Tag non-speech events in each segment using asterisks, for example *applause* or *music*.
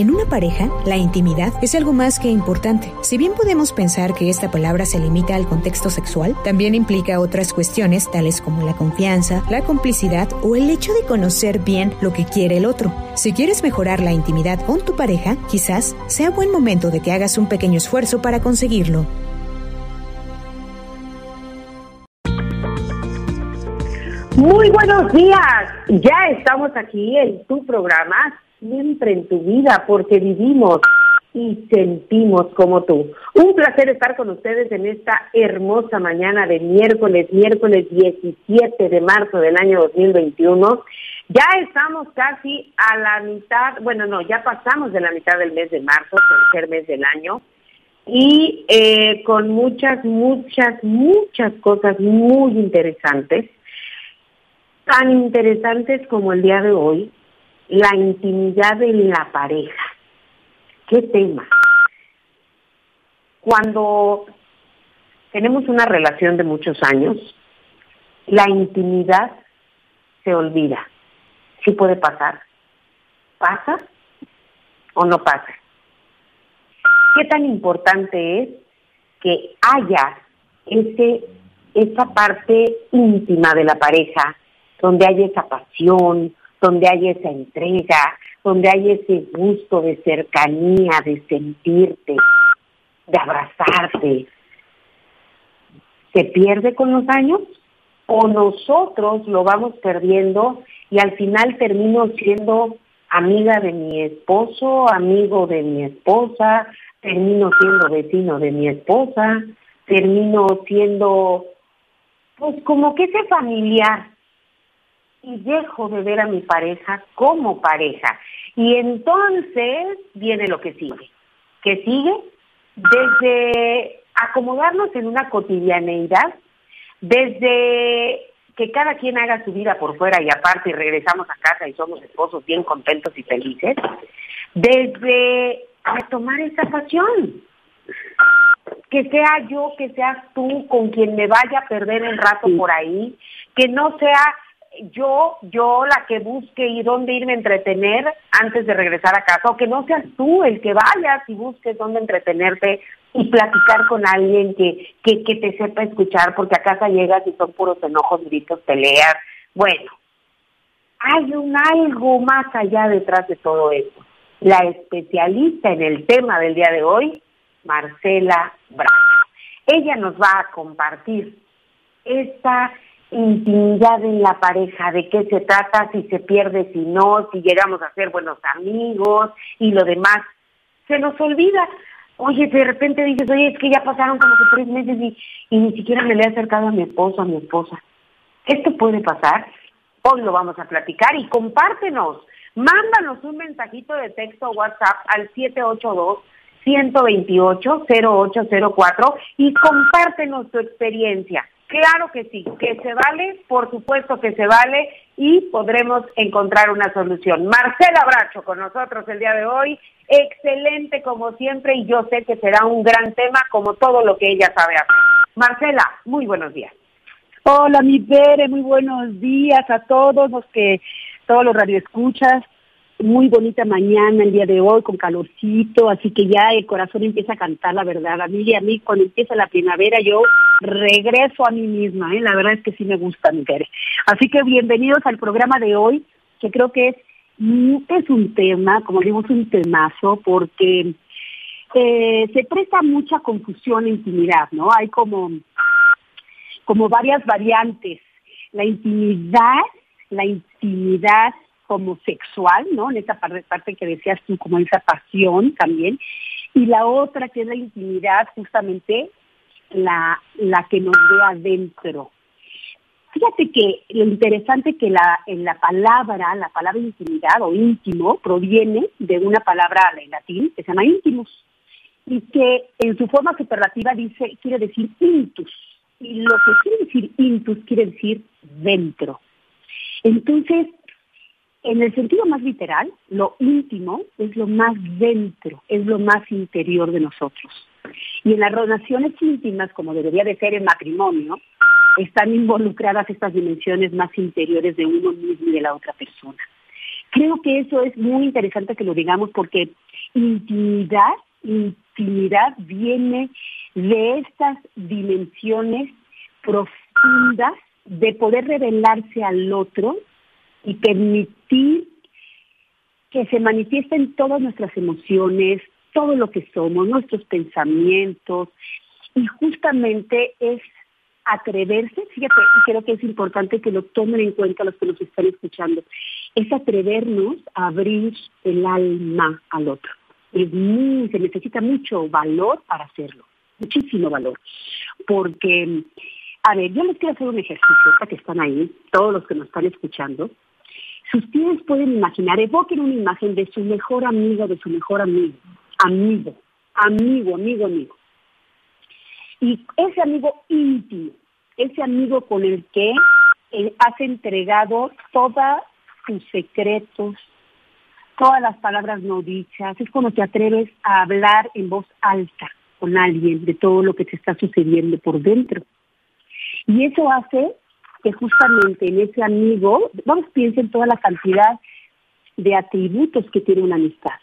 En una pareja, la intimidad es algo más que importante. Si bien podemos pensar que esta palabra se limita al contexto sexual, también implica otras cuestiones tales como la confianza, la complicidad o el hecho de conocer bien lo que quiere el otro. Si quieres mejorar la intimidad con tu pareja, quizás sea buen momento de que hagas un pequeño esfuerzo para conseguirlo. Muy buenos días. Ya estamos aquí en tu programa, siempre en tu vida, porque vivimos y sentimos como tú. Un placer estar con ustedes en esta hermosa mañana de miércoles, miércoles 17 de marzo del año 2021. Ya estamos casi a la mitad, bueno, no, ya pasamos de la mitad del mes de marzo, tercer mes del año, y eh, con muchas, muchas, muchas cosas muy interesantes tan interesantes como el día de hoy, la intimidad de la pareja. ¿Qué tema? Cuando tenemos una relación de muchos años, la intimidad se olvida. Sí puede pasar. ¿Pasa o no pasa? ¿Qué tan importante es que haya ese, esa parte íntima de la pareja donde hay esa pasión, donde hay esa entrega, donde hay ese gusto de cercanía, de sentirte, de abrazarte, ¿se pierde con los años? ¿O nosotros lo vamos perdiendo y al final termino siendo amiga de mi esposo, amigo de mi esposa, termino siendo vecino de mi esposa, termino siendo, pues como que ese familiar y dejo de ver a mi pareja como pareja. Y entonces viene lo que sigue. ¿Qué sigue? Desde acomodarnos en una cotidianeidad, desde que cada quien haga su vida por fuera y aparte y regresamos a casa y somos esposos bien contentos y felices, desde retomar esa pasión. Que sea yo, que seas tú con quien me vaya a perder el rato por ahí, que no sea yo, yo la que busque y dónde irme a entretener antes de regresar a casa, o que no seas tú el que vayas y busques dónde entretenerte y platicar con alguien que, que, que te sepa escuchar, porque a casa llegas y son puros enojos, gritos, peleas. Bueno, hay un algo más allá detrás de todo eso. La especialista en el tema del día de hoy, Marcela Bravo. Ella nos va a compartir esta intimidad en la pareja, de qué se trata, si se pierde, si no, si llegamos a ser buenos amigos y lo demás. Se nos olvida. Oye, de repente dices, oye, es que ya pasaron como tres meses y, y ni siquiera me le he acercado a mi esposo, a mi esposa. Esto puede pasar. Hoy lo vamos a platicar y compártenos. Mándanos un mensajito de texto WhatsApp al 782 128 0804 y compártenos tu experiencia. Claro que sí, que se vale, por supuesto que se vale y podremos encontrar una solución. Marcela Bracho con nosotros el día de hoy, excelente como siempre y yo sé que será un gran tema como todo lo que ella sabe hacer. Marcela, muy buenos días. Hola, mi Bere, muy buenos días a todos los que, todos los radioescuchas muy bonita mañana el día de hoy con calorcito, así que ya el corazón empieza a cantar, la verdad. A mí y a mí cuando empieza la primavera yo regreso a mí misma, ¿eh? la verdad es que sí me gusta, mi Así que bienvenidos al programa de hoy, que creo que es, mm, es un tema, como digo, es un temazo, porque eh, se presta mucha confusión e intimidad, ¿no? Hay como, como varias variantes. La intimidad, la intimidad como sexual, ¿no? En esa parte, que decías tú, como esa pasión también. Y la otra que es la intimidad, justamente la, la que nos ve adentro. Fíjate que lo interesante que la, en la palabra, la palabra intimidad o íntimo, proviene de una palabra en latín que se llama íntimos y que en su forma superlativa dice, quiere decir intus. Y lo que quiere decir intus quiere decir dentro. Entonces, en el sentido más literal, lo íntimo es lo más dentro, es lo más interior de nosotros. Y en las relaciones íntimas, como debería de ser el matrimonio, están involucradas estas dimensiones más interiores de uno mismo y de la otra persona. Creo que eso es muy interesante que lo digamos porque intimidad, intimidad viene de estas dimensiones profundas de poder revelarse al otro y permitir que se manifiesten todas nuestras emociones, todo lo que somos, nuestros pensamientos, y justamente es atreverse, fíjate, y creo que es importante que lo tomen en cuenta los que nos están escuchando, es atrevernos a abrir el alma al otro. Es muy, se necesita mucho valor para hacerlo, muchísimo valor, porque, a ver, yo les quiero hacer un ejercicio, que están ahí, todos los que nos están escuchando, si ustedes pueden imaginar, evoquen una imagen de su mejor amigo, de su mejor amigo, amigo, amigo, amigo, amigo. Y ese amigo íntimo, ese amigo con el que has entregado todos tus secretos, todas las palabras no dichas, es cuando te atreves a hablar en voz alta con alguien de todo lo que te está sucediendo por dentro. Y eso hace que justamente en ese amigo, vamos, piensen toda la cantidad de atributos que tiene una amistad.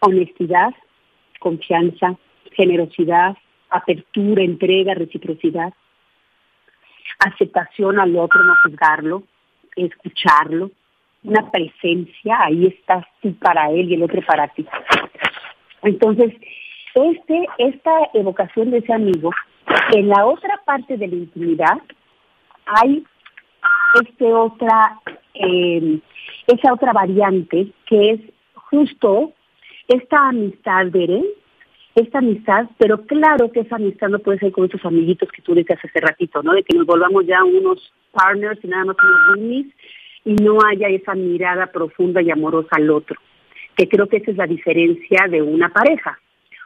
Honestidad, confianza, generosidad, apertura, entrega, reciprocidad, aceptación al otro, no juzgarlo, escucharlo, una presencia, ahí estás tú para él y el otro para ti. Entonces, este, esta evocación de ese amigo, en la otra parte de la intimidad, hay este otra, eh, esa otra variante que es justo esta amistad, Beren, esta amistad, pero claro que esa amistad no puede ser con esos amiguitos que tú decías hace ratito, ¿no? De que nos volvamos ya unos partners y nada más unos roomies y no haya esa mirada profunda y amorosa al otro, que creo que esa es la diferencia de una pareja.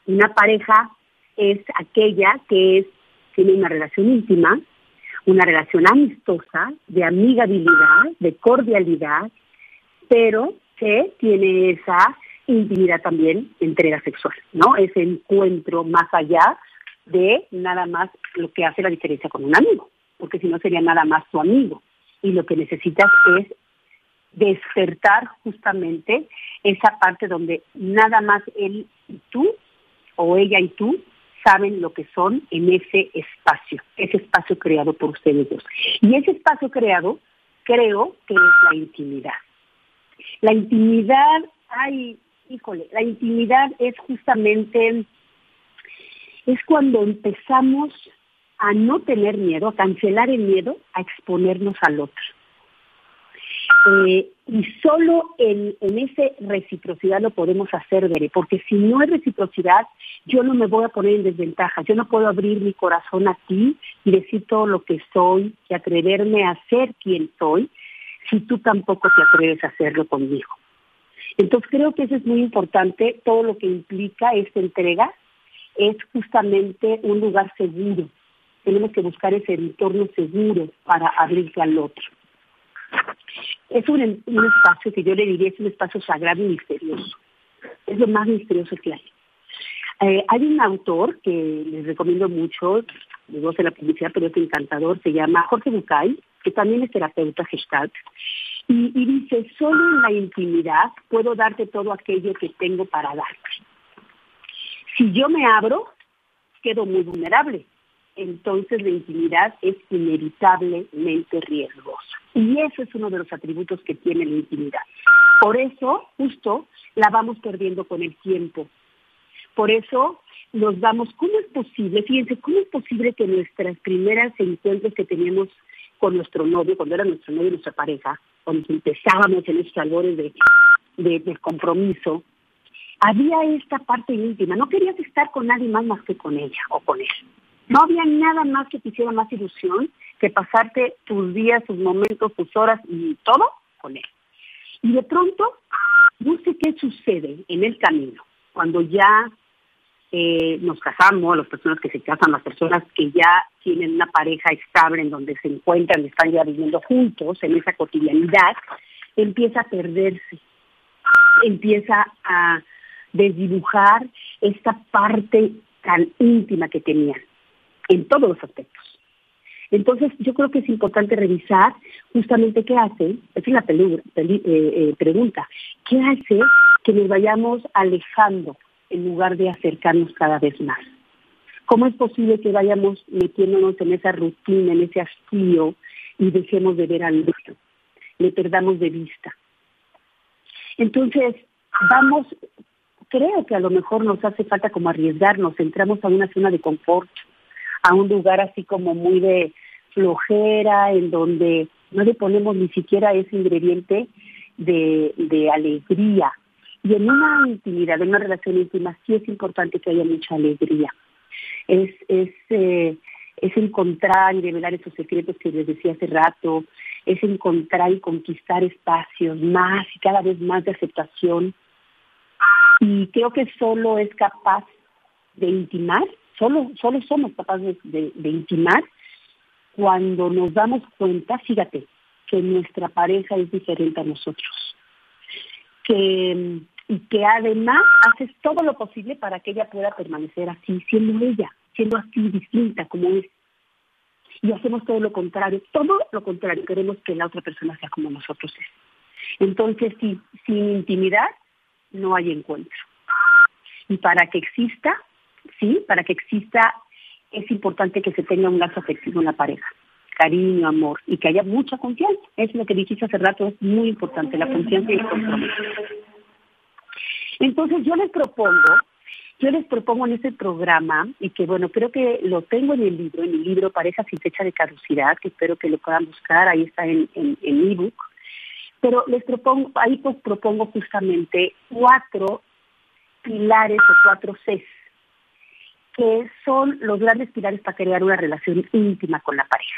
Una pareja es aquella que es, tiene una relación íntima, una relación amistosa, de amigabilidad, de cordialidad, pero que tiene esa intimidad también, entrega sexual, ¿no? Ese encuentro más allá de nada más lo que hace la diferencia con un amigo, porque si no sería nada más tu amigo. Y lo que necesitas es despertar justamente esa parte donde nada más él y tú, o ella y tú, saben lo que son en ese espacio, ese espacio creado por ustedes dos. Y ese espacio creado, creo que es la intimidad. La intimidad, ay, híjole, la intimidad es justamente, es cuando empezamos a no tener miedo, a cancelar el miedo, a exponernos al otro. Eh, y solo en, en esa reciprocidad lo podemos hacer, Bere, porque si no hay reciprocidad, yo no me voy a poner en desventaja, yo no puedo abrir mi corazón a ti y decir todo lo que soy y atreverme a ser quien soy, si tú tampoco te atreves a hacerlo conmigo. Entonces creo que eso es muy importante, todo lo que implica esta entrega es justamente un lugar seguro. Tenemos que buscar ese entorno seguro para abrirse al otro. Es un, espacio que yo le diría es un espacio sagrado y misterioso. Es lo más misterioso que hay. Eh, hay un autor que les recomiendo mucho, voy a la publicidad, pero es encantador, se llama Jorge Bucay, que también es terapeuta gestalt, y, y dice, solo en la intimidad puedo darte todo aquello que tengo para darte. Si yo me abro, quedo muy vulnerable. Entonces la intimidad es inevitablemente riesgosa. Y eso es uno de los atributos que tiene la intimidad. Por eso, justo, la vamos perdiendo con el tiempo. Por eso nos damos, ¿cómo es posible? Fíjense, ¿cómo es posible que nuestras primeras encuentros que teníamos con nuestro novio, cuando era nuestro novio y nuestra pareja, cuando empezábamos en esos albores de, de, compromiso, había esta parte íntima. No querías estar con nadie más más que con ella o con él. No había nada más que te hiciera más ilusión que pasarte tus días, tus momentos, tus horas y todo con él. Y de pronto, no sé qué sucede en el camino, cuando ya eh, nos casamos, las personas que se casan, las personas que ya tienen una pareja estable en donde se encuentran, están ya viviendo juntos en esa cotidianidad, empieza a perderse, empieza a desdibujar esta parte tan íntima que tenían, en todos los aspectos. Entonces, yo creo que es importante revisar justamente qué hace, es una eh, eh, pregunta, ¿qué hace que nos vayamos alejando en lugar de acercarnos cada vez más? ¿Cómo es posible que vayamos metiéndonos en esa rutina, en ese hastío y dejemos de ver al otro? Le perdamos de vista. Entonces, vamos, creo que a lo mejor nos hace falta como arriesgarnos, entramos a una zona de confort, a un lugar así como muy de flojera, en donde no le ponemos ni siquiera ese ingrediente de, alegría. Y en una intimidad, en una relación íntima, sí es importante que haya mucha alegría. Es, es, eh, es encontrar y revelar esos secretos que les decía hace rato, es encontrar y conquistar espacios más y cada vez más de aceptación. Y creo que solo es capaz de intimar Solo, solo somos capaces de, intimar cuando nos damos cuenta, fíjate, que nuestra pareja es diferente a nosotros. Que, y que además haces todo lo posible para que ella pueda permanecer así, siendo ella, siendo así distinta como es. Y hacemos todo lo contrario, todo lo contrario, queremos que la otra persona sea como nosotros es. Entonces, sin intimidad no hay encuentro. Y para que exista, sí, para que exista es importante que se tenga un lazo afectivo en la pareja, cariño, amor y que haya mucha confianza. Es lo que dijiste hace rato, es muy importante, la confianza y el compromiso. Entonces yo les propongo, yo les propongo en este programa, y que bueno, creo que lo tengo en el libro, en el libro Pareja sin fecha de caducidad, que espero que lo puedan buscar, ahí está en, en, en ebook, pero les propongo, ahí pues propongo justamente cuatro pilares o cuatro Cs que son los grandes pilares para crear una relación íntima con la pareja.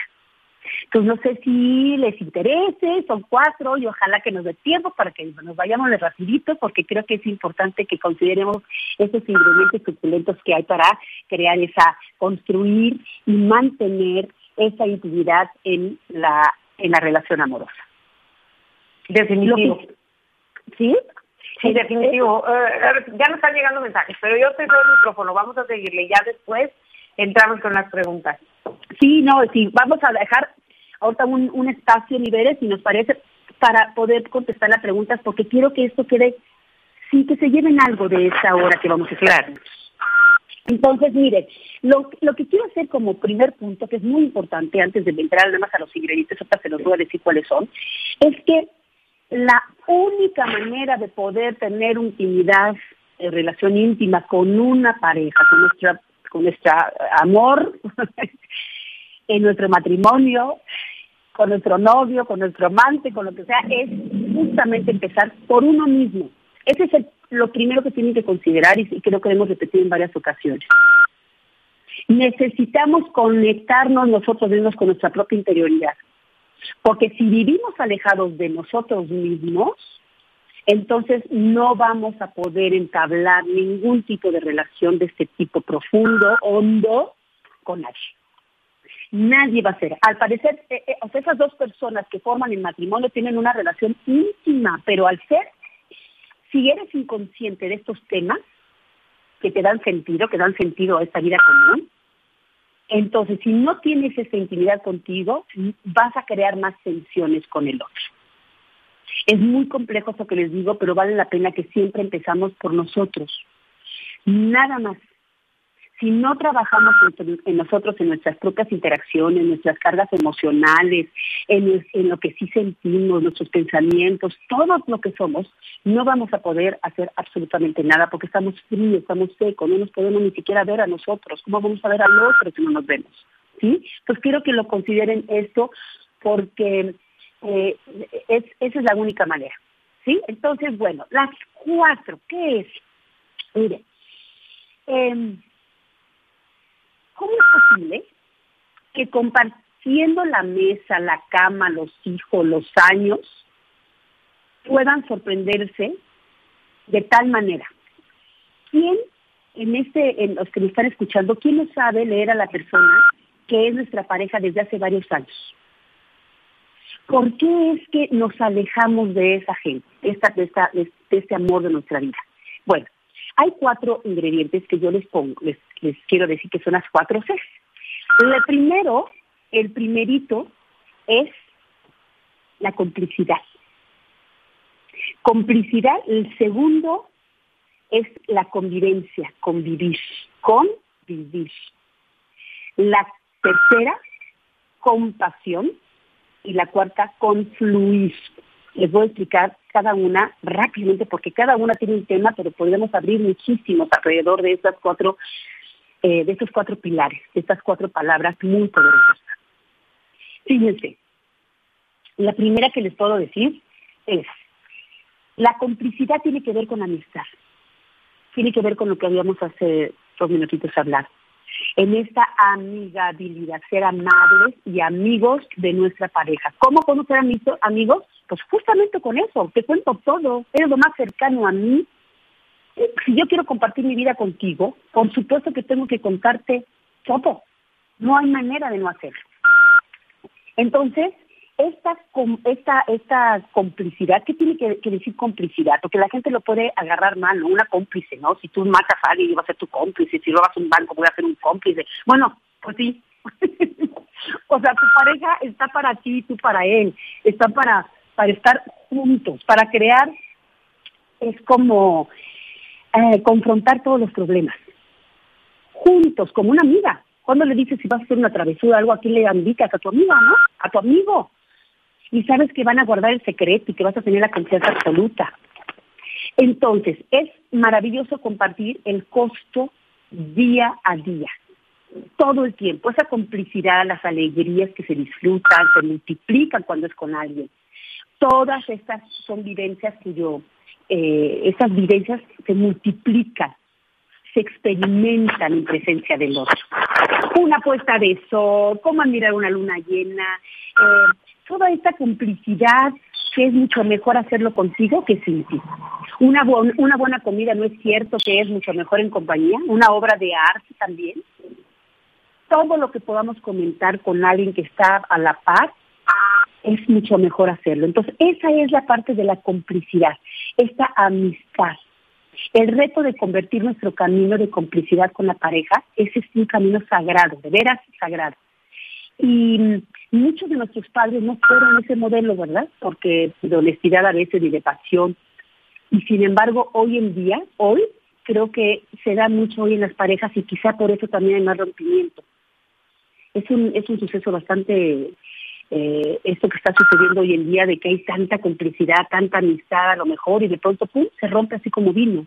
Entonces no sé si les interese, son cuatro y ojalá que nos dé tiempo para que nos vayamos de rapidito porque creo que es importante que consideremos esos ingredientes suculentos que hay para crear esa, construir y mantener esa intimidad en la, en la relación amorosa. Definitivo. ¿Sí? Sí, definitivo. Eh, ya nos están llegando mensajes, pero yo te doy el micrófono, vamos a seguirle. Ya después entramos con las preguntas. Sí, no, sí, vamos a dejar ahorita un, un espacio, niveles, si nos parece, para poder contestar las preguntas, porque quiero que esto quede, sí, que se lleven algo de esta hora que vamos a estar. Entonces, mire, lo, lo que quiero hacer como primer punto, que es muy importante antes de entrar nada más a los ingredientes, ahorita se los voy a decir cuáles son, es que la única manera de poder tener intimidad, eh, relación íntima con una pareja, con nuestra, con nuestra amor, *laughs* en nuestro matrimonio, con nuestro novio, con nuestro amante, con lo que sea, es justamente empezar por uno mismo. Ese es lo primero que tienen que considerar y, y creo que hemos repetido en varias ocasiones. Necesitamos conectarnos nosotros mismos con nuestra propia interioridad. Porque si vivimos alejados de nosotros mismos, entonces no vamos a poder entablar ningún tipo de relación de este tipo profundo, hondo, con nadie. Nadie va a ser. Al parecer, eh, eh, esas dos personas que forman el matrimonio tienen una relación íntima, pero al ser, si eres inconsciente de estos temas que te dan sentido, que dan sentido a esta vida común, entonces, si no tienes esa intimidad contigo, vas a crear más tensiones con el otro. Es muy complejo eso que les digo, pero vale la pena que siempre empezamos por nosotros. Nada más. Si no trabajamos en, nosotros, en nuestras propias interacciones, en nuestras cargas emocionales, en, lo que sí sentimos, nuestros pensamientos, todo lo que somos, no vamos a poder hacer absolutamente nada porque estamos fríos, estamos secos, no nos podemos ni siquiera ver a nosotros. ¿Cómo vamos a ver al otro si no nos vemos? ¿Sí? Pues quiero que lo consideren esto porque eh, es, esa es la única manera. ¿Sí? Entonces, bueno, las cuatro, ¿qué es? Mire, eh, ¿cómo es posible que compartiendo la mesa, la cama, los hijos, los años, puedan sorprenderse de tal manera. ¿Quién en este, en los que me están escuchando, quién no sabe leer a la persona que es nuestra pareja desde hace varios años? ¿Por qué es que nos alejamos de esa gente, de, esta, este amor de nuestra vida? Bueno, hay cuatro ingredientes que yo les pongo, les quiero decir que son las cuatro Cs. El primero El primerito es la complicidad. Complicidad, el segundo es la convivencia, convivir, convivir. La tercera, compasión. Y la cuarta, confluir. Les voy a explicar cada una rápidamente porque cada una tiene un tema, pero podemos abrir muchísimos alrededor de estas cuatro, eh, de estos cuatro pilares, de estas cuatro palabras muy poderosas. Fíjense, la primera que les puedo decir es, la complicidad tiene que ver con amistad, tiene que ver con lo que habíamos hace dos minutitos hablar, en esta amigabilidad, ser amables y amigos de nuestra pareja. ¿Cómo podemos ser amigos? Pues justamente con eso, te cuento todo, eres lo más cercano a mí. Si yo quiero compartir mi vida contigo, por supuesto que tengo que contarte todo. No hay manera de no hacerlo. Entonces, esta, esta, esta complicidad, ¿qué tiene que, decir complicidad? Porque la gente lo puede agarrar mal. Una cómplice, ¿no? Si tú matas a alguien, va a ser tu cómplice. Si robas un banco, voy a ser un cómplice. Bueno, pues sí. *laughs* o sea, tu pareja está para ti, tú para él. Está para, para estar juntos, para crear, es como eh, confrontar todos los problemas. Juntos, como una amiga. Cuando le dices si vas a hacer una travesura, algo, aquí le indicas a tu amiga, ¿no? A tu amigo y sabes que van a guardar el secreto y que vas a tener la confianza absoluta. Entonces, es maravilloso compartir el costo día a día, todo el tiempo, esa complicidad, las alegrías que se disfrutan, se multiplican cuando es con alguien. Todas estas son vivencias que yo, eh, estas vivencias se multiplican, se experimentan en presencia del otro. Una puesta de sol, cómo admirar una luna llena, eh, toda esta complicidad que es mucho mejor hacerlo contigo que sin ti. Una, una buena comida no es cierto que es mucho mejor en compañía, una obra de arte también. Todo lo que podamos comentar con alguien que está a la par es mucho mejor hacerlo. Entonces, esa es la parte de la complicidad, esta amistad. El reto de convertir nuestro camino de complicidad con la pareja, ese es un camino sagrado, de veras sagrado. Y muchos de nuestros padres no fueron ese modelo, ¿verdad? Porque de honestidad a veces y de pasión. Y sin embargo, hoy en día, hoy, creo que se da mucho hoy en las parejas y quizá por eso también hay más rompimiento. Es un, es un suceso bastante, eh, esto que está sucediendo hoy en día, de que hay tanta complicidad, tanta amistad a lo mejor, y de pronto, ¡pum!, se rompe así como vino.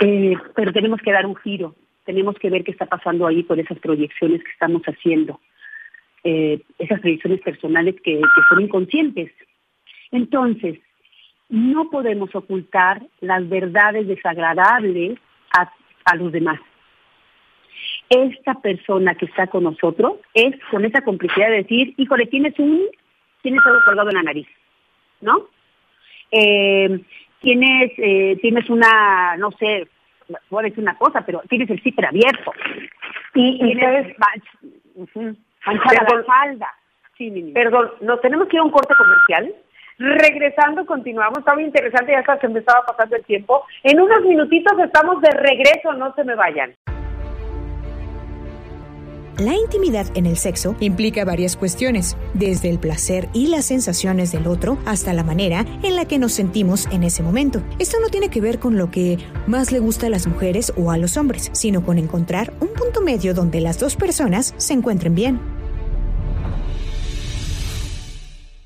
Eh, pero tenemos que dar un giro, tenemos que ver qué está pasando ahí por esas proyecciones que estamos haciendo. Eh, esas predicciones personales que, son inconscientes. Entonces, no podemos ocultar las verdades desagradables a, a los demás. Esta persona que está con nosotros es con esa complicidad de decir, híjole, tienes un, tienes algo colgado en la nariz, ¿no? Eh, tienes, eh, tienes una, no sé, voy a decir una cosa, pero tienes el cifre abierto. Y, tienes, perdón, falda. Perdón, nos tenemos que ir a un corte comercial. Regresando, continuamos. Estaba interesante, ya hasta se me estaba pasando el tiempo. En unos minutitos estamos de regreso, no se me vayan. La intimidad en el sexo implica varias cuestiones, desde el placer y las sensaciones del otro hasta la manera en la que nos sentimos en ese momento. Esto no tiene que ver con lo que más le gusta a las mujeres o a los hombres, sino con encontrar un punto medio donde las dos personas se encuentren bien.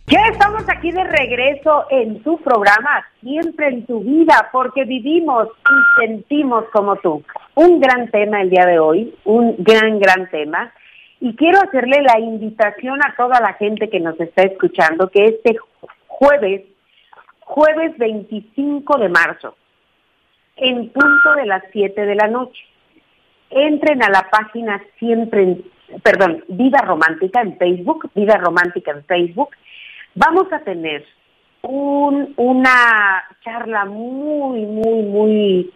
Ya estamos aquí de regreso en tu programa, siempre en tu vida, porque vivimos y sentimos como tú. Un gran tema el día de hoy, un gran, gran tema. Y quiero hacerle la invitación a toda la gente que nos está escuchando que este jueves, jueves 25 de marzo, en punto de las 7 de la noche, entren a la página siempre, perdón, Vida Romántica en Facebook, Vida Romántica en Facebook, Vamos a tener un, una charla muy, muy, muy,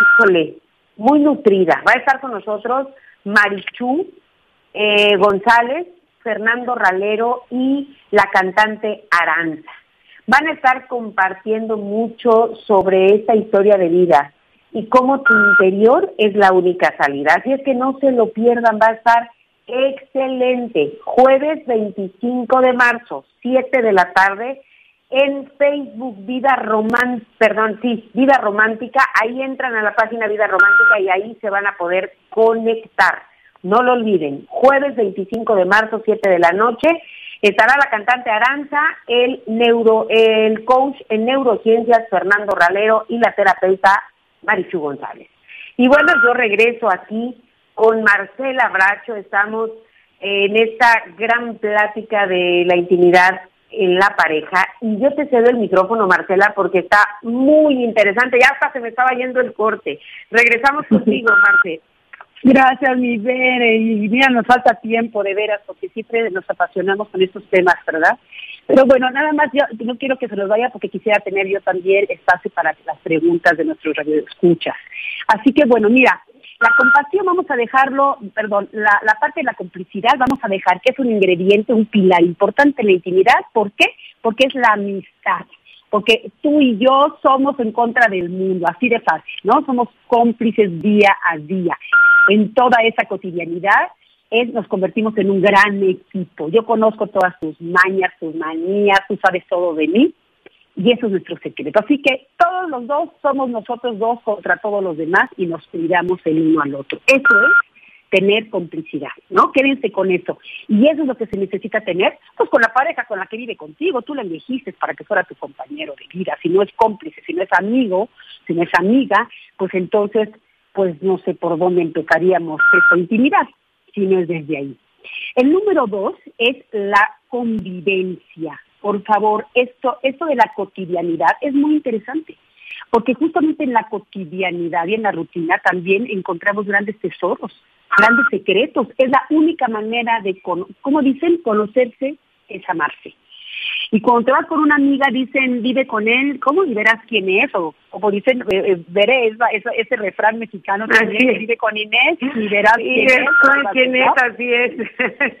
híjole, muy nutrida. Va a estar con nosotros Marichú eh, González, Fernando Ralero y la cantante Aranza. Van a estar compartiendo mucho sobre esta historia de vida y cómo tu interior es la única salida. Así es que no se lo pierdan, va a estar excelente. Jueves 25 de marzo, 7 de la tarde, en Facebook Vida perdón, Vida Romántica. Ahí entran a la página Vida Romántica y ahí se van a poder conectar. No lo olviden, jueves 25 de marzo, 7 de la noche, estará la cantante Aranza, el neuro, el coach en neurociencias Fernando Ralero y la terapeuta Marichu González. Y bueno, yo regreso aquí con Marcela Bracho, estamos en esta gran plática de la intimidad en la pareja y yo te cedo el micrófono, Marcela, porque está muy interesante. Ya hasta se me estaba yendo el corte. Regresamos *laughs* contigo, Marcela. Gracias, mi Bere. Y mira, nos falta tiempo, de veras, porque siempre nos apasionamos con estos temas, ¿verdad? Pero bueno, nada más, yo no quiero que se nos vaya porque quisiera tener yo también espacio para las preguntas de nuestros radioescuchas. Así que bueno, mira, la compasión vamos a dejarlo, perdón, la, parte de la complicidad vamos a dejar que es un ingrediente, un pilar importante en la intimidad. ¿Por qué? Porque es la amistad porque tú y yo somos en contra del mundo, así de fácil, ¿no? Somos cómplices día a día. En toda esa cotidianidad es, nos convertimos en un gran equipo. Yo conozco todas tus mañas, tus manías, tú sabes todo de mí y eso es nuestro secreto. Así que todos los dos somos nosotros dos contra todos los demás y nos cuidamos el uno al otro. Eso es tener complicidad, ¿no? Quédense con eso. Y eso es lo que se necesita tener, pues con la pareja con la que vive contigo. Tú la elegiste para que fuera tu compañero de vida. Si no es cómplice, si no es amigo, si no es amiga, pues entonces, pues no sé por dónde empezaríamos esta intimidad, si no es desde ahí. El número dos es la convivencia por favor, esto, esto de la cotidianidad es muy interesante, porque justamente en la cotidianidad y en la rutina también encontramos grandes tesoros, grandes secretos. Es la única manera de, como dicen, conocerse es amarse. Y cuando te vas con una amiga, dicen, vive con él, ¿cómo? Y verás quién es. O como dicen, eh, veré ese refrán mexicano también, vive con Inés y verás quién, es, quién es. Así es.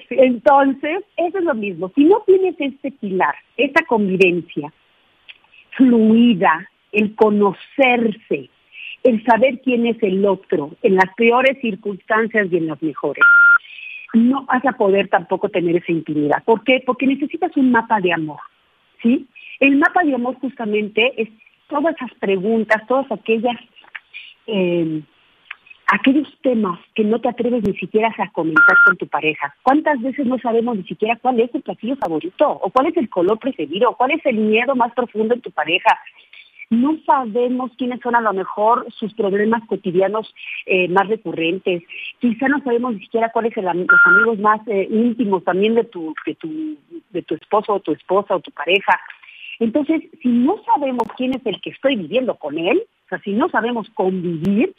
*laughs* Entonces, eso es lo mismo. Si no tienes este pilar, esta convivencia fluida, el conocerse, el saber quién es el otro, en las peores circunstancias y en las mejores, no vas a poder tampoco tener esa intimidad. ¿Por qué? Porque necesitas un mapa de amor, ¿sí? El mapa de amor justamente es todas esas preguntas, todas aquellas, eh, aquellos temas que no te atreves ni siquiera a comentar con tu pareja. ¿Cuántas veces no sabemos ni siquiera cuál es el platillo favorito? ¿O cuál es el color preferido? ¿O cuál es el miedo más profundo en tu pareja? No sabemos quiénes son a lo mejor sus problemas cotidianos eh, más recurrentes. Quizá no sabemos ni siquiera cuáles son los amigos más eh, íntimos también de tu, de, tu, de tu esposo o tu esposa o tu pareja. Entonces, si no sabemos quién es el que estoy viviendo con él, o sea, si no sabemos convivir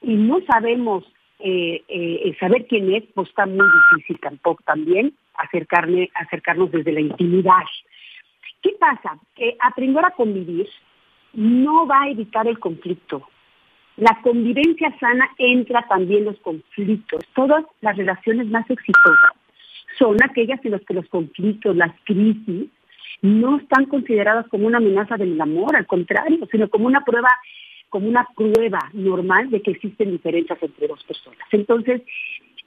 y no sabemos eh, saber quién es, pues está muy difícil tampoco también acercarme, acercarnos desde la intimidad. ¿Qué pasa? Que aprender a convivir no va a evitar el conflicto. La convivencia sana entra también los conflictos. Todas las relaciones más exitosas son aquellas en las que los conflictos, las crisis, no están consideradas como una amenaza del amor, al contrario, sino como una prueba, como una prueba normal de que existen diferencias entre dos personas. Entonces,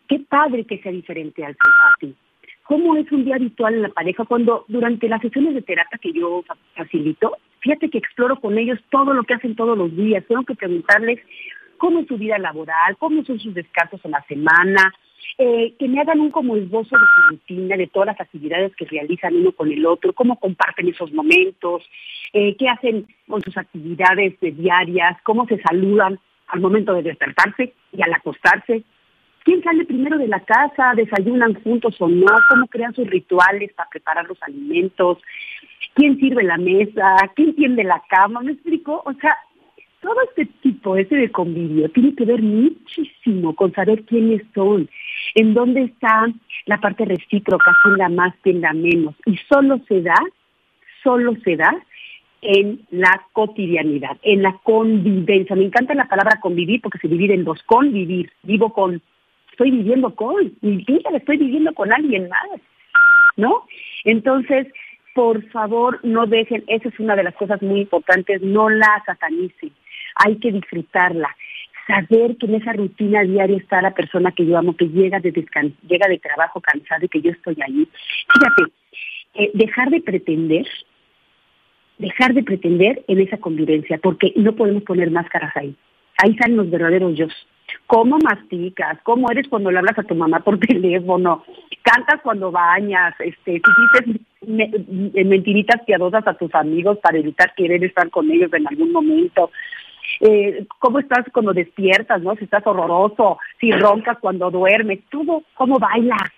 qué padre que sea diferente al a ti. ¿Cómo es un día habitual en la pareja cuando durante las sesiones de terapia que yo facilito, fíjate que exploro con ellos todo lo que hacen todos los días, tengo que preguntarles cómo es su vida laboral, cómo son sus descansos en la semana, eh, que me hagan un como esbozo de su rutina, de todas las actividades que realizan uno con el otro, cómo comparten esos momentos, eh, qué hacen con sus actividades diarias, cómo se saludan al momento de despertarse y al acostarse, quién sale primero de la casa, desayunan juntos o no, cómo crean sus rituales para preparar los alimentos, quién sirve la mesa, quién tiende la cama, ¿me explico? O sea, todo este tipo, ese de convivio, tiene que ver muchísimo con saber quiénes son, en dónde está la parte recíproca, quién la más, quién la menos. Y solo se da, solo se da en la cotidianidad, en la convivencia. Me encanta la palabra convivir porque se divide en dos, convivir, vivo con estoy viviendo con, mi vida la estoy viviendo con alguien más, ¿no? Entonces, por favor, no dejen, esa es una de las cosas muy importantes, no la satanicen, hay que disfrutarla. saber que en esa rutina diaria está la persona que yo amo, que llega de llega de trabajo cansado y que yo estoy ahí. Fíjate, eh, dejar de pretender, dejar de pretender en esa convivencia, porque no podemos poner máscaras ahí. Ahí salen los verdaderos yo. ¿Cómo masticas? ¿Cómo eres cuando le hablas a tu mamá por *laughs* teléfono? ¿Cantas cuando bañas? Este, si dices mentiritas piadosas a tus amigos para evitar querer estar con ellos en algún momento. Eh, cómo estás cuando despiertas, ¿no? Si estás horroroso, si roncas cuando duermes, todo, cómo bailas.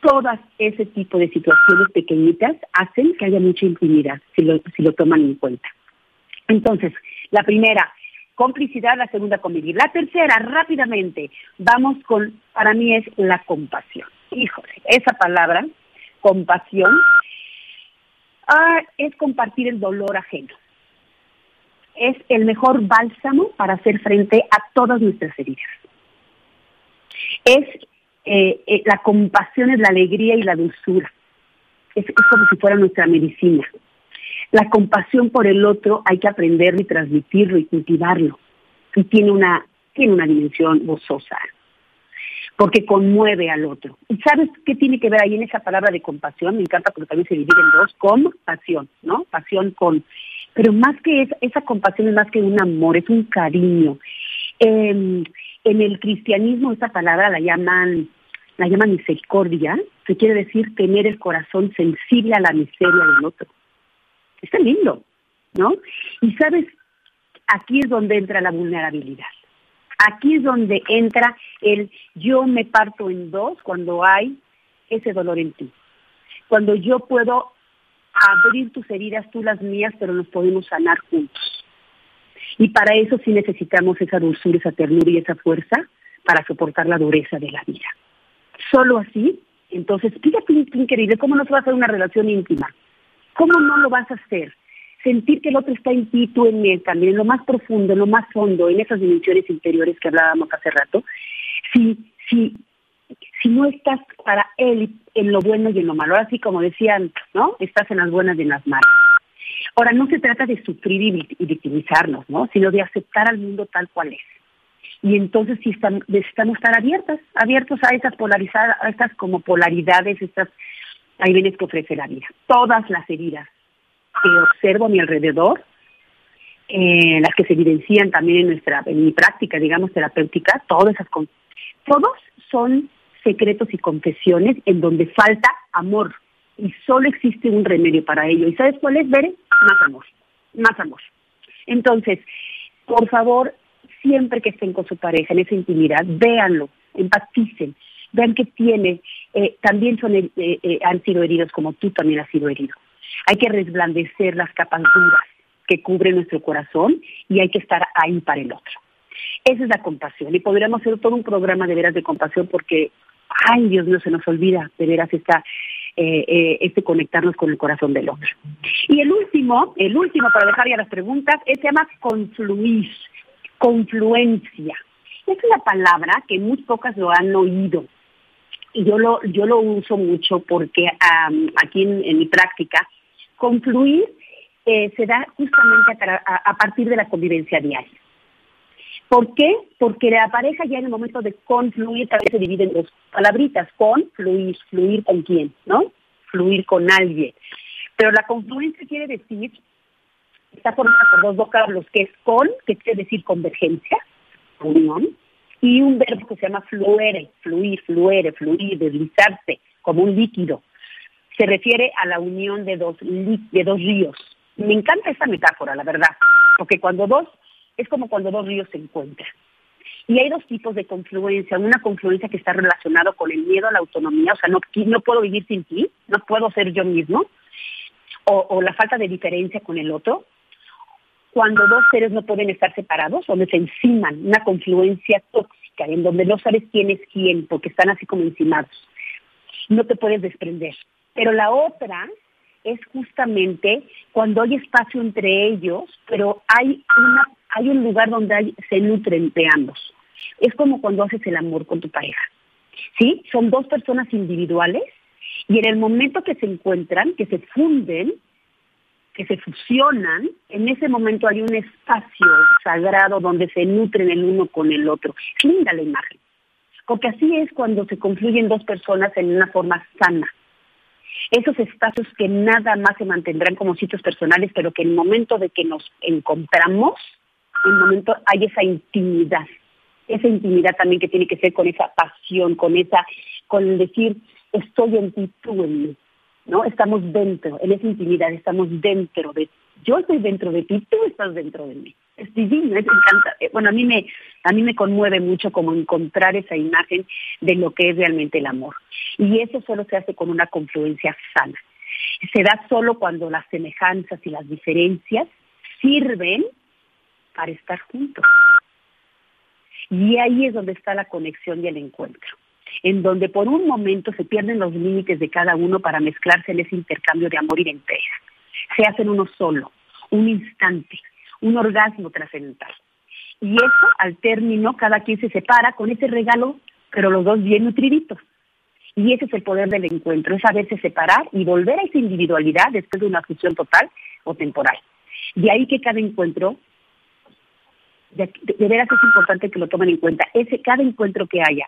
Todas ese tipo de situaciones pequeñitas hacen que haya mucha intimidad, si lo, si lo toman en cuenta. Entonces, la primera, complicidad, la segunda, convivir. La tercera, rápidamente, vamos con, para mí es la compasión. Híjole, esa palabra, compasión, ah, es compartir el dolor ajeno es el mejor bálsamo para hacer frente a todas nuestras heridas. Es eh, eh, la compasión, es la alegría y la dulzura. Es, como si fuera nuestra medicina. La compasión por el otro hay que aprenderlo y transmitirlo y cultivarlo. Y tiene una, tiene una dimensión gozosa, porque conmueve al otro. ¿Y sabes qué tiene que ver ahí en esa palabra de compasión? Me encanta porque también se divide en dos, compasión, ¿no? Pasión con pero más que esa, esa compasión es más que un amor, es un cariño. Em, en el cristianismo esa palabra la llaman la llaman misericordia, que quiere decir tener el corazón sensible a la miseria del otro. Está lindo, ¿no? Y sabes, aquí es donde entra la vulnerabilidad. Aquí es donde entra el yo me parto en dos cuando hay ese dolor en ti. Cuando yo puedo abrir tus heridas, tú las mías, pero nos podemos sanar juntos. Y para eso sí necesitamos esa dulzura, esa ternura y esa fuerza para soportar la dureza de la vida. Solo así, entonces, fíjate, increíble, ¿cómo no se va a hacer una relación íntima? ¿Cómo no lo vas a hacer? Sentir que el otro está en ti, tú en él también, en lo más profundo, en lo más hondo, en esas dimensiones interiores que hablábamos hace rato. Si, si si no estás para él en lo bueno y en lo malo. Ahora sí, como decían, ¿no? Estás en las buenas y en las malas. Ahora, no se trata de sufrir y victimizarnos, ¿no? Sino de aceptar al mundo tal cual es. Y entonces sí necesitamos estar abiertas, abiertos a esas polarizadas, a estas como polaridades, estas vaivenes que ofrece la vida. Todas las heridas que observo a mi alrededor, eh, las que se evidencian también en nuestra, mi práctica, digamos, terapéutica, todas esas, todos son secretos y confesiones en donde falta amor. Y solo existe un remedio para ello. ¿Y sabes cuál es, Bere? Más amor. Más amor. Entonces, por favor, siempre que estén con su pareja en esa intimidad, véanlo, empaticen, vean que tiene, eh, también son, eh, eh, han sido heridos como tú también has sido herido. Hay que resplandecer las capas duras que cubren nuestro corazón y hay que estar ahí para el otro. Esa es la compasión. Y podríamos hacer todo un programa de veras de compasión porque ay Dios mío, se nos olvida de veras esta, este conectarnos con el corazón del otro. Y el último, el último para dejar ya las preguntas, se llama confluir, confluencia. Es una palabra que muy pocas lo han oído. Yo lo, yo lo uso mucho porque aquí en, mi práctica, confluir eh, se da justamente a partir de la convivencia diaria. ¿Por qué? Porque la pareja ya en el momento de confluir también se divide en dos palabritas, con, fluir, fluir con quién, ¿no? Fluir con alguien. Pero la confluencia quiere decir, está formada por dos vocablos, que es con, que quiere decir convergencia, unión, y un verbo que se llama fluere, fluir, fluere, fluir, deslizarse, como un líquido. Se refiere a la unión de dos, de dos ríos. Me encanta esa metáfora, la verdad, porque cuando dos es como cuando dos ríos se encuentran. Y hay dos tipos de confluencia. Una confluencia que está relacionada con el miedo a la autonomía, o sea, no, no puedo vivir sin ti, no puedo ser yo mismo, o, la falta de diferencia con el otro. Cuando dos seres no pueden estar separados, donde se enciman, una confluencia tóxica, en donde no sabes quién es quién, porque están así como encimados. No te puedes desprender. Pero la otra es justamente cuando hay espacio entre ellos, pero hay una hay un lugar donde se nutren de ambos. Es como cuando haces el amor con tu pareja. ¿Sí? Son dos personas individuales y en el momento que se encuentran, que se funden, que se fusionan, en ese momento hay un espacio sagrado donde se nutren el uno con el otro. linda la imagen, porque así es cuando se confluyen dos personas en una forma sana. Esos espacios que nada más se mantendrán como sitios personales, pero que en el momento de que nos encontramos, en el momento hay esa intimidad, esa intimidad también que tiene que ser con esa pasión, con esa, con el decir, estoy en ti, tú en mí. ¿No? Estamos dentro, en esa intimidad, estamos dentro de, yo estoy dentro de ti, tú estás dentro de mí. Es divino, es encanta. Eh, bueno, a mí me, a mí me conmueve mucho como encontrar esa imagen de lo que es realmente el amor. Y eso solo se hace con una confluencia sana. Se da solo cuando las semejanzas y las diferencias sirven para estar juntos. Y ahí es donde está la conexión y el encuentro en donde por un momento se pierden los límites de cada uno para mezclarse en ese intercambio de amor y de entrega. Se hacen uno solo, un instante, un orgasmo trascendental. Y eso, al término, cada quien se separa con ese regalo, pero los dos bien nutriditos. Y ese es el poder del encuentro, es saberse separar y volver a esa individualidad después de una fusión total o temporal. De ahí que cada encuentro, de, veras es importante que lo tomen en cuenta, ese cada encuentro que haya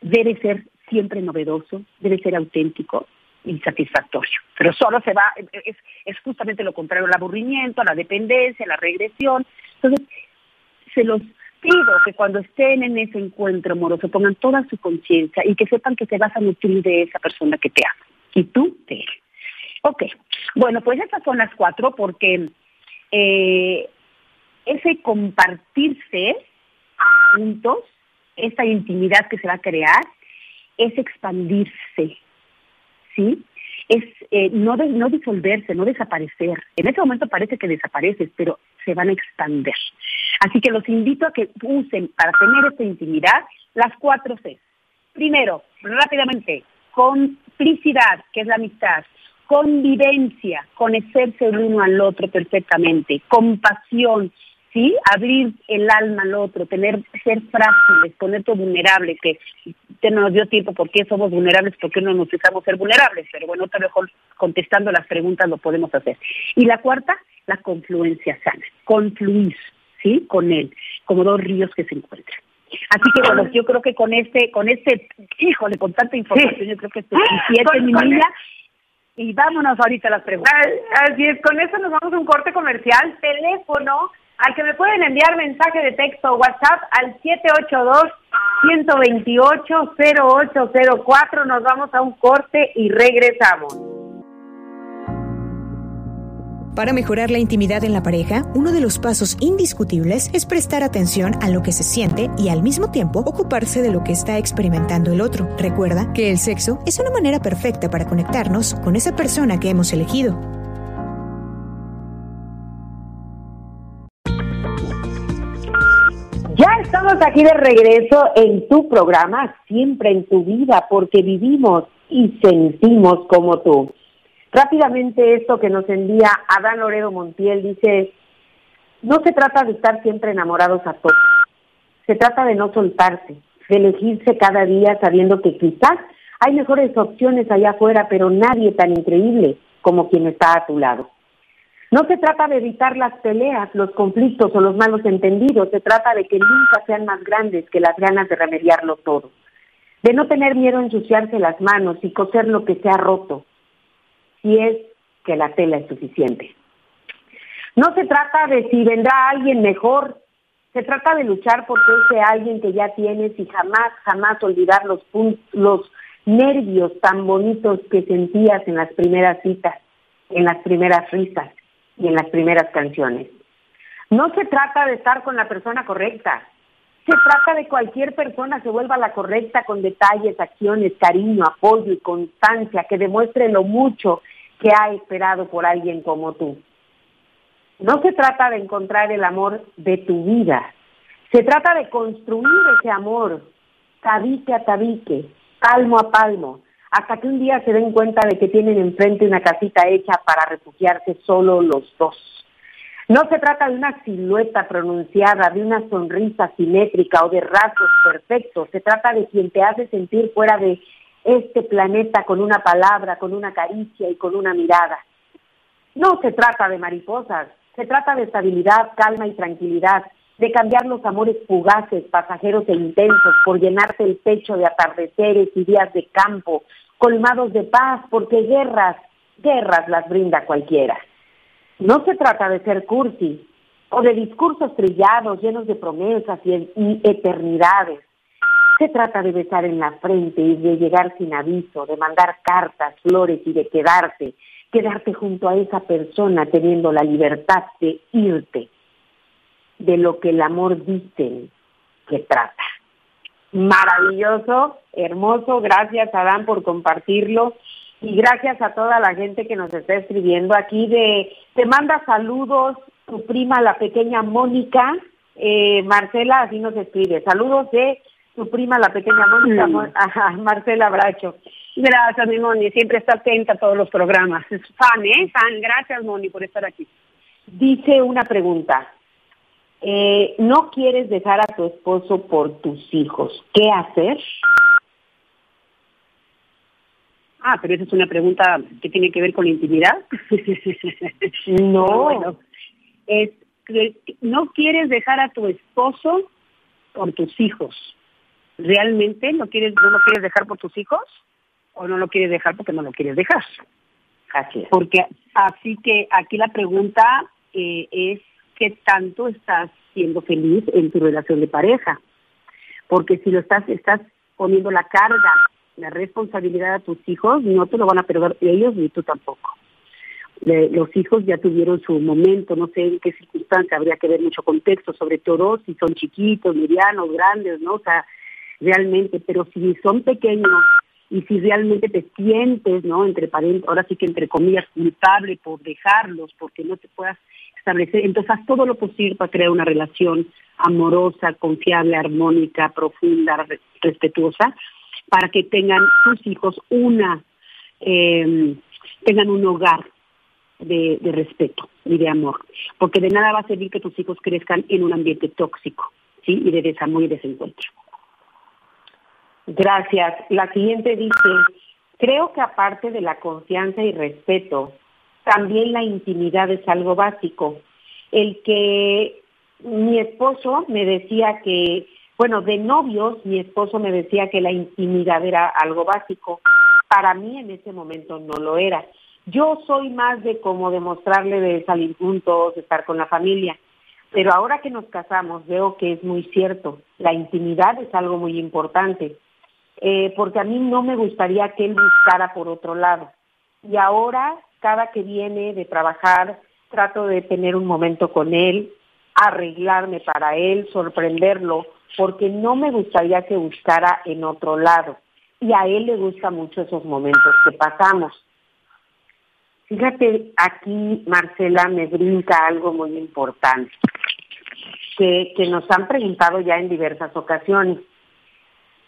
debe ser siempre novedoso, debe ser auténtico y satisfactorio. Pero solo se va, es, justamente lo contrario al aburrimiento, a la dependencia, la regresión. Entonces, se los pido que cuando estén en ese encuentro amoroso pongan toda su conciencia y que sepan que te vas a nutrir de esa persona que te ama y tú de él. Ok, bueno, pues estas son las cuatro porque eh, ese compartirse juntos esa intimidad que se va a crear es expandirse, ¿sí? Es eh, no, disolverse, no desaparecer. En ese momento parece que desapareces, pero se van a expandir. Así que los invito a que usen para tener esta intimidad las cuatro C. Primero, rápidamente, complicidad, que es la amistad, convivencia, conocerse el uno al otro perfectamente, compasión, ¿sí? Abrir el alma al otro, tener, ser frágiles, ponerte vulnerable, que no nos dio tiempo por qué somos vulnerables, por qué no nos dejamos ser vulnerables, pero bueno, otra mejor contestando las preguntas lo podemos hacer. Y la cuarta, la confluencia sana, confluir, ¿sí? Con él, como dos ríos que se encuentran. Así que bueno, yo creo que con este, con este, híjole, con tanta información, yo creo que es suficiente, mi niña. Y vámonos ahorita a las preguntas. Así es, con eso nos vamos a un corte comercial. Teléfono al que me pueden enviar mensaje de texto o WhatsApp al 782-128-0804. Nos vamos a un corte y regresamos. Para mejorar la intimidad en la pareja, uno de los pasos indiscutibles es prestar atención a lo que se siente y al mismo tiempo ocuparse de lo que está experimentando el otro. Recuerda que el sexo es una manera perfecta para conectarnos con esa persona que hemos elegido. Aquí de regreso en tu programa, siempre en tu vida, porque vivimos y sentimos como tú. Rápidamente esto que nos envía Adán Loredo Montiel dice, no se trata de estar siempre enamorados a todos, se trata de no soltarse, de elegirse cada día sabiendo que quizás hay mejores opciones allá afuera, pero nadie tan increíble como quien está a tu lado. No se trata de evitar las peleas, los conflictos o los malos entendidos, se trata de que nunca sean más grandes que las ganas de remediarlo todo, de no tener miedo a ensuciarse las manos y coser lo que se ha roto, si es que la tela es suficiente. No se trata de si vendrá alguien mejor, se trata de luchar por ese alguien que ya tienes y jamás, jamás olvidar los, los nervios tan bonitos que sentías en las primeras citas, en las primeras risas y en las primeras canciones. No se trata de estar con la persona correcta, se trata de cualquier persona se vuelva la correcta con detalles, acciones, cariño, apoyo y constancia que demuestre lo mucho que ha esperado por alguien como tú. No se trata de encontrar el amor de tu vida, se trata de construir ese amor tabique a tabique, palmo a palmo, hasta que un día se den cuenta de que tienen enfrente una casita hecha para refugiarse solo los dos. No se trata de una silueta pronunciada, de una sonrisa simétrica o de rasgos perfectos, se trata de quien te hace sentir fuera de este planeta con una palabra, con una caricia y con una mirada. No se trata de mariposas, se trata de estabilidad, calma y tranquilidad, de cambiar los amores fugaces, pasajeros e intensos por llenarte el pecho de atardeceres y días de campo, colmados de paz, porque guerras, guerras las brinda cualquiera. No se trata de ser cursi o de discursos trillados llenos de promesas y, y eternidades. Se trata de besar en la frente y de llegar sin aviso, de mandar cartas, flores y de quedarte, quedarte junto a esa persona teniendo la libertad de irte de lo que el amor dice que trata. Maravilloso, hermoso, gracias Adán por compartirlo. Y gracias a toda la gente que nos está escribiendo. Aquí de te manda saludos tu prima la pequeña Mónica. Eh, Marcela así nos escribe. Saludos de tu prima la pequeña Mónica. Mm. Marcela Bracho. Gracias mi Moni. Siempre está atenta a todos los programas. Es fan eh fan. Gracias Moni por estar aquí. Dice una pregunta eh, no quieres dejar a tu esposo por tus hijos, ¿qué hacer? Ah, pero esa es una pregunta que tiene que ver con la intimidad. *laughs* no, es que no quieres dejar a tu esposo por tus hijos. ¿Realmente no quieres no lo quieres dejar por tus hijos o no lo quieres dejar porque no lo quieres dejar? Así Porque así que aquí la pregunta eh, es qué tanto estás siendo feliz en tu relación de pareja. Porque si lo estás, estás poniendo la carga, la responsabilidad a tus hijos, no te lo van a perder ellos ni tú tampoco. los hijos ya tuvieron su momento, no sé en qué circunstancia, habría que ver mucho contexto, sobre todo si son chiquitos, medianos, grandes, ¿no? O sea, realmente, pero si son pequeños y si realmente te sientes, ¿no? Entre ahora sí que entre comillas, culpable por dejarlos, porque no te puedas establecer, entonces haz todo lo posible para crear una relación amorosa, confiable, armónica, profunda, respetuosa, para que tengan sus hijos una, eh, tengan un hogar de, de, respeto y de amor, porque de nada va a servir que tus hijos crezcan en un ambiente tóxico, ¿sí? Y de desamor y desencuentro. Gracias. La siguiente dice, creo que aparte de la confianza y respeto, también la intimidad es algo básico. El que mi esposo me decía que, bueno, de novios, mi esposo me decía que la intimidad era algo básico. Para mí en ese momento no lo era. Yo soy más de como demostrarle de salir juntos, estar con la familia. Pero ahora que nos casamos veo que es muy cierto. La intimidad es algo muy importante. Eh, porque a mí no me gustaría que él buscara por otro lado. Y ahora cada que viene de trabajar, trato de tener un momento con él, arreglarme para él, sorprenderlo, porque no me gustaría que buscara en otro lado. Y a él le gusta mucho esos momentos que pasamos. Fíjate, aquí Marcela me brinca algo muy importante, que, que nos han preguntado ya en diversas ocasiones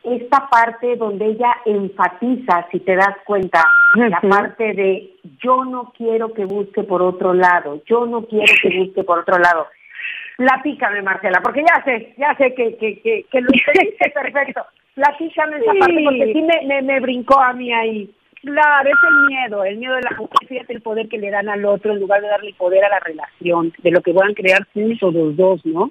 esta parte donde ella enfatiza, si te das cuenta, la parte de yo no quiero que busque por otro lado, yo no quiero que busque por otro lado. Platícame, Marcela, porque ya sé, ya sé que, que, que, que lo hice *laughs* perfecto. Platícame esa parte, porque sí me, me, me brincó a mí ahí. Claro, es el miedo, el miedo de la mujer, fíjate el poder que le dan al otro en lugar de darle poder a la relación, de lo que puedan crear juntos los dos, ¿no?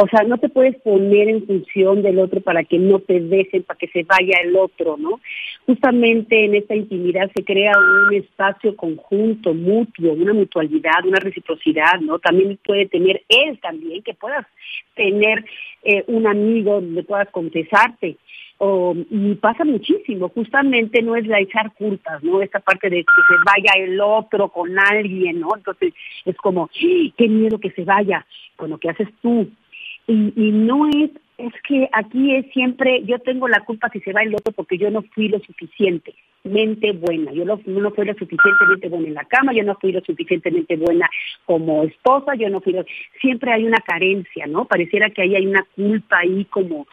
O sea, no te puedes poner en función del otro para que no te dejen, para que se vaya el otro, ¿no? Justamente en esta intimidad se crea un espacio conjunto, mutuo, una mutualidad, una reciprocidad, ¿no? También puede tener él también, que puedas tener eh, un amigo donde puedas confesarte o, y pasa muchísimo, justamente no es la echar culpas, ¿no? Esa parte de que se vaya el otro con alguien, ¿no? Entonces es como, ¡Ah! qué miedo que se vaya, con lo que haces tú. Y, no es, es que aquí es siempre, yo tengo la culpa si se va el otro porque yo no fui lo suficientemente buena, yo no, no fui lo suficientemente buena en la cama, yo no fui lo suficientemente buena como esposa, yo no fui lo... Siempre hay una carencia, ¿no? Pareciera que ahí hay una culpa ahí como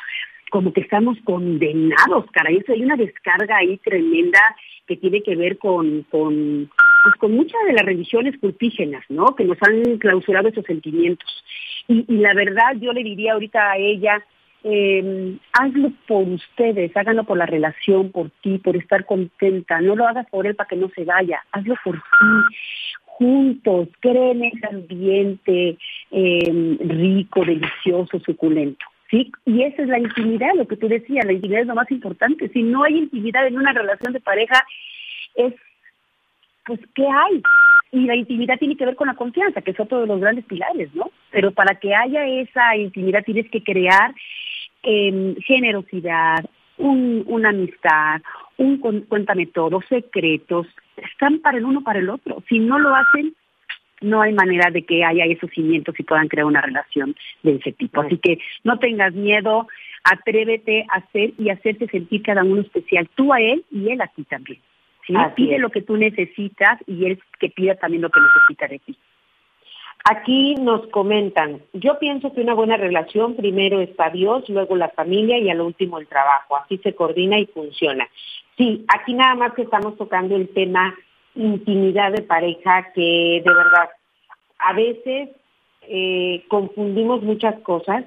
como que estamos condenados, caray. Eso hay una descarga ahí tremenda que tiene que ver con, con, pues con muchas de las religiones cultígenas, ¿no? Que nos han clausurado esos sentimientos. Y, la verdad, yo le diría ahorita a ella, eh, hazlo por ustedes, háganlo por la relación, por ti, por estar contenta. No lo hagas por él para que no se vaya, hazlo por ti juntos, creen ese ambiente eh, rico, delicioso, suculento. ¿Sí? Y esa es la intimidad, lo que tú decías, la intimidad es lo más importante. Si no hay intimidad en una relación de pareja, es, pues, ¿qué hay? Y la intimidad tiene que ver con la confianza, que es otro de los grandes pilares, ¿no? Pero para que haya esa intimidad tienes que crear eh, generosidad, un, una amistad, un cuéntame todo, secretos, están para el uno para el otro. Si no lo hacen, no hay manera de que haya esos cimientos y puedan crear una relación de ese tipo. Así que no tengas miedo, atrévete a hacer y hacerte sentir cada uno especial, tú a él y él a ti también. ¿Sí? Pide lo que tú necesitas y él que pida también lo que necesita de ti. Aquí nos comentan, yo pienso que una buena relación primero está Dios, luego la familia y al último el trabajo. Así se coordina y funciona. Sí, aquí nada más que estamos tocando el tema intimidad de pareja que de verdad a veces eh, confundimos muchas cosas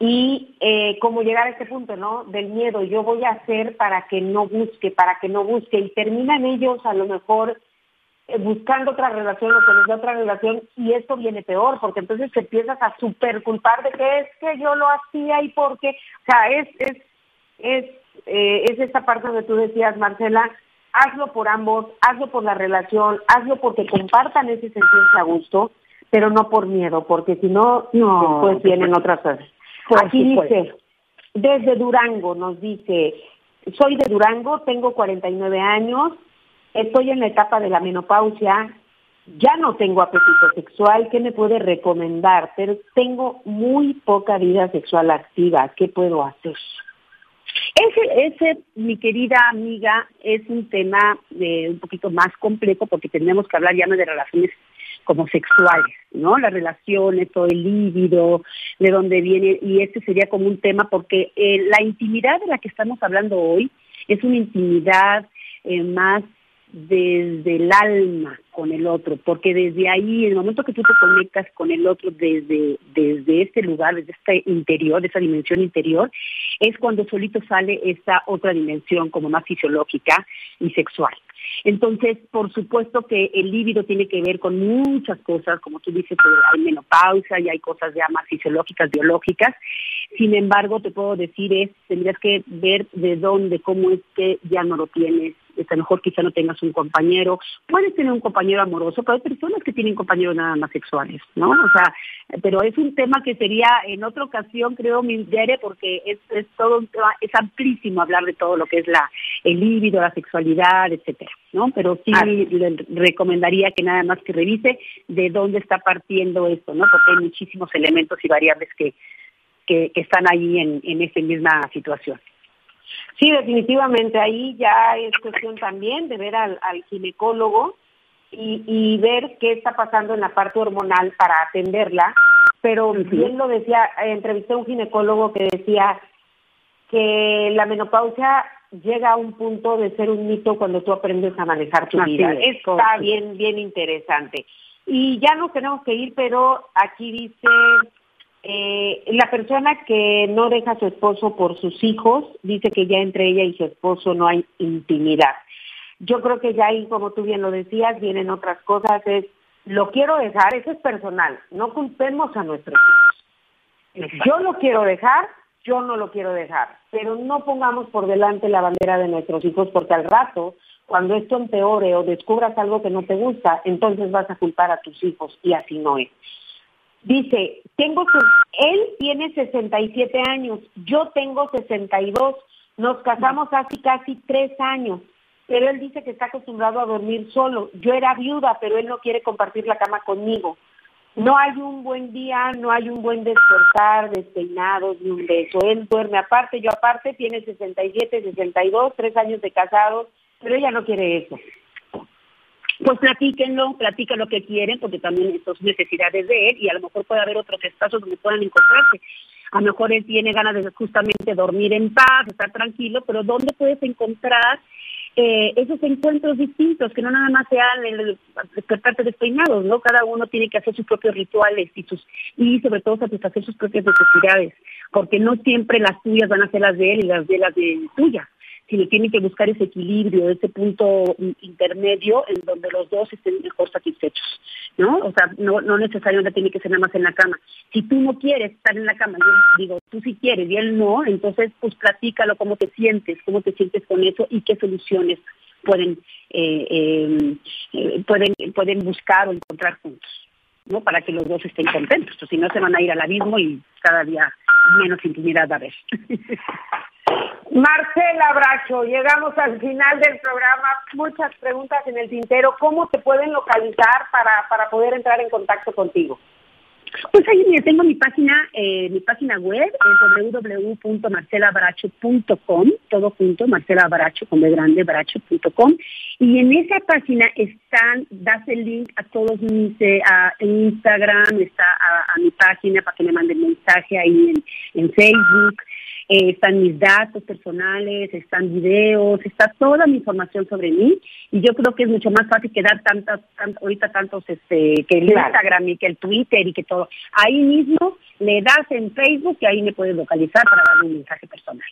y eh, como llegar a este punto, ¿no? Del miedo, yo voy a hacer para que no busque, para que no busque y terminan ellos a lo mejor eh, buscando otra relación o con otra relación y esto viene peor porque entonces te empiezas a super culpar de que es que yo lo hacía y porque, o sea, es, es, es, eh, es esta parte donde tú decías, Marcela, hazlo por ambos, hazlo por la relación, hazlo porque compartan ese sentirse a gusto, pero no por miedo, porque si no, no después vienen otras cosas. Aquí dice, desde Durango nos dice, soy de Durango, tengo 49 años, estoy en la etapa de la menopausia, ya no tengo apetito sexual, ¿qué me puede recomendar? Pero tengo muy poca vida sexual activa, ¿qué puedo hacer? Ese, ese, mi querida amiga, es un tema eh, un poquito más complejo porque tenemos que hablar ya no de relaciones como sexuales, ¿no? Las relaciones o el líbido, de dónde viene, y este sería como un tema porque eh, la intimidad de la que estamos hablando hoy es una intimidad eh, más desde el alma con el otro, porque desde ahí, en el momento que tú te conectas con el otro desde, desde este lugar, desde este interior, esa dimensión interior, es cuando solito sale esta otra dimensión como más fisiológica y sexual. Entonces, por supuesto que el líbido tiene que ver con muchas cosas, como tú dices, hay menopausia y hay cosas ya más fisiológicas, biológicas. Sin embargo, te puedo decir es, tendrías que ver de dónde, cómo es que ya no lo tienes, a lo mejor quizá no tengas un compañero, puedes tener un compañero amoroso, pero hay personas que tienen compañeros nada más sexuales, ¿no? O sea, pero es un tema que sería en otra ocasión, creo, mi porque es, es todo un tema, es amplísimo hablar de todo lo que es la el líbido, la sexualidad, etcétera, ¿no? Pero sí le recomendaría que nada más que revise de dónde está partiendo esto, ¿no? Porque hay muchísimos elementos y variables que, que, están ahí en, en esta misma situación. Sí, definitivamente, ahí ya es cuestión también de ver al, ginecólogo y, ver qué está pasando en la parte hormonal para atenderla, pero bien lo decía, entrevisté a un ginecólogo que decía que la menopausia llega a un punto de ser un mito cuando tú aprendes a manejar tu vida. Está bien, bien interesante. Y ya nos tenemos que ir, pero aquí dice eh, la persona que no deja a su esposo por sus hijos dice que ya entre ella y su esposo no hay intimidad. Yo creo que ya ahí, como tú bien lo decías, vienen otras cosas, es lo quiero dejar, eso es personal, no culpemos a nuestros hijos. Yo lo quiero dejar, yo no lo quiero dejar, pero no pongamos por delante la bandera de nuestros hijos porque al rato, cuando esto empeore o descubras algo que no te gusta, entonces vas a culpar a tus hijos y así no es. Dice, tengo él tiene 67 años, yo tengo 62, nos casamos hace casi tres años, pero él dice que está acostumbrado a dormir solo. Yo era viuda, pero él no quiere compartir la cama conmigo. No hay un buen día, no hay un buen despertar, despeinados, ni un beso. Él duerme aparte, yo aparte, tiene 67, 62, tres años de casados, pero ella no quiere eso pues platíquenlo, platiquen lo que quieren, porque también son necesidades de él y a lo mejor puede haber otros espacios donde puedan encontrarse. A lo mejor él tiene ganas de justamente dormir en paz, estar tranquilo, pero ¿dónde puedes encontrar eh, esos encuentros distintos, que no nada más sean el despertarte despeinados, ¿no? Cada uno tiene que hacer sus propios rituales y sus y sobre todo satisfacer sus propias necesidades, porque no siempre las tuyas van a ser las de él y las de las de tuyas sino tienen que buscar ese equilibrio, ese punto intermedio en donde los dos estén mejor satisfechos, ¿no? O sea, no, no necesariamente tiene que ser nada más en la cama. Si tú no quieres estar en la cama, yo digo, tú sí quieres y él no, entonces pues platícalo cómo te sientes, cómo te sientes con eso y qué soluciones pueden eh, eh, eh, pueden pueden buscar o encontrar juntos, ¿no? Para que los dos estén contentos, si no se van a ir al abismo y cada día menos intimidad a ver. *laughs* Marcela Bracho, llegamos al final del programa. Muchas preguntas en el tintero. ¿Cómo te pueden localizar para, para poder entrar en contacto contigo? Pues ahí tengo mi página, eh, mi página web es www.marcelabracho.com, todo junto, marcelabaracho, con grande, bracho.com, y en esa página están, das el link a todos mis, eh, a, en Instagram, está a, mi página para que me manden mensaje ahí en, en Facebook, eh, están mis datos personales, están videos, está toda mi información sobre mí y yo creo que es mucho más fácil que dar tantas, ahorita tantos, este, que el Instagram y que el Twitter y que todo. Ahí mismo le das en Facebook y ahí me puedes localizar para darle un mensaje personal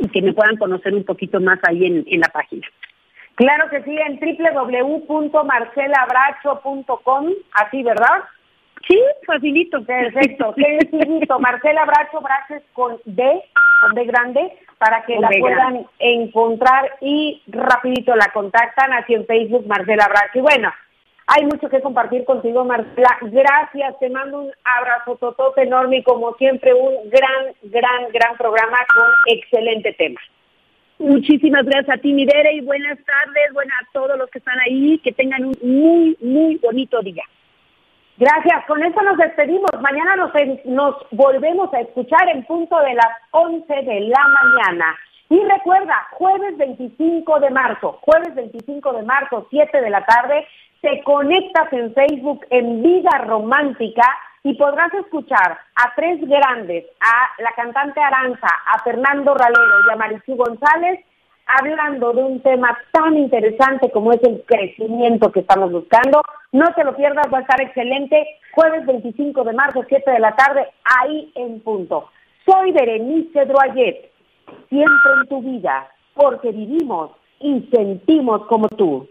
y que me puedan conocer un poquito más ahí en, en la página. Claro que sí, en www.marcelabracho.com, así, ¿verdad? Sí, facilito. Perfecto. Sencillito. Marcela Bracho, Bracho con D, con D grande, para que la puedan encontrar y rapidito la contactan aquí en Facebook, Marcela Bracho. Y bueno, hay mucho que compartir contigo, Marcela. Gracias, te mando un abrazo totote enorme y como siempre un gran, gran, gran programa con excelente tema. Muchísimas gracias a ti, Midere, y buenas tardes, buenas a todos los que están ahí, que tengan un muy, muy bonito día. Gracias, con eso nos despedimos. Mañana nos, volvemos a escuchar en punto de las 11 de la mañana. Y recuerda, jueves 25 de marzo, jueves 25 de marzo, 7 de la tarde, te conectas en Facebook en Vida Romántica y podrás escuchar a tres grandes, a la cantante Aranza, a Fernando Ralero y a Marichu González, hablando de un tema tan interesante como es el crecimiento que estamos buscando. No te lo pierdas, va a estar excelente. Jueves 25 de marzo, 7 de la tarde, ahí en punto. Soy Berenice Droyet, siempre en tu vida, porque vivimos y sentimos como tú.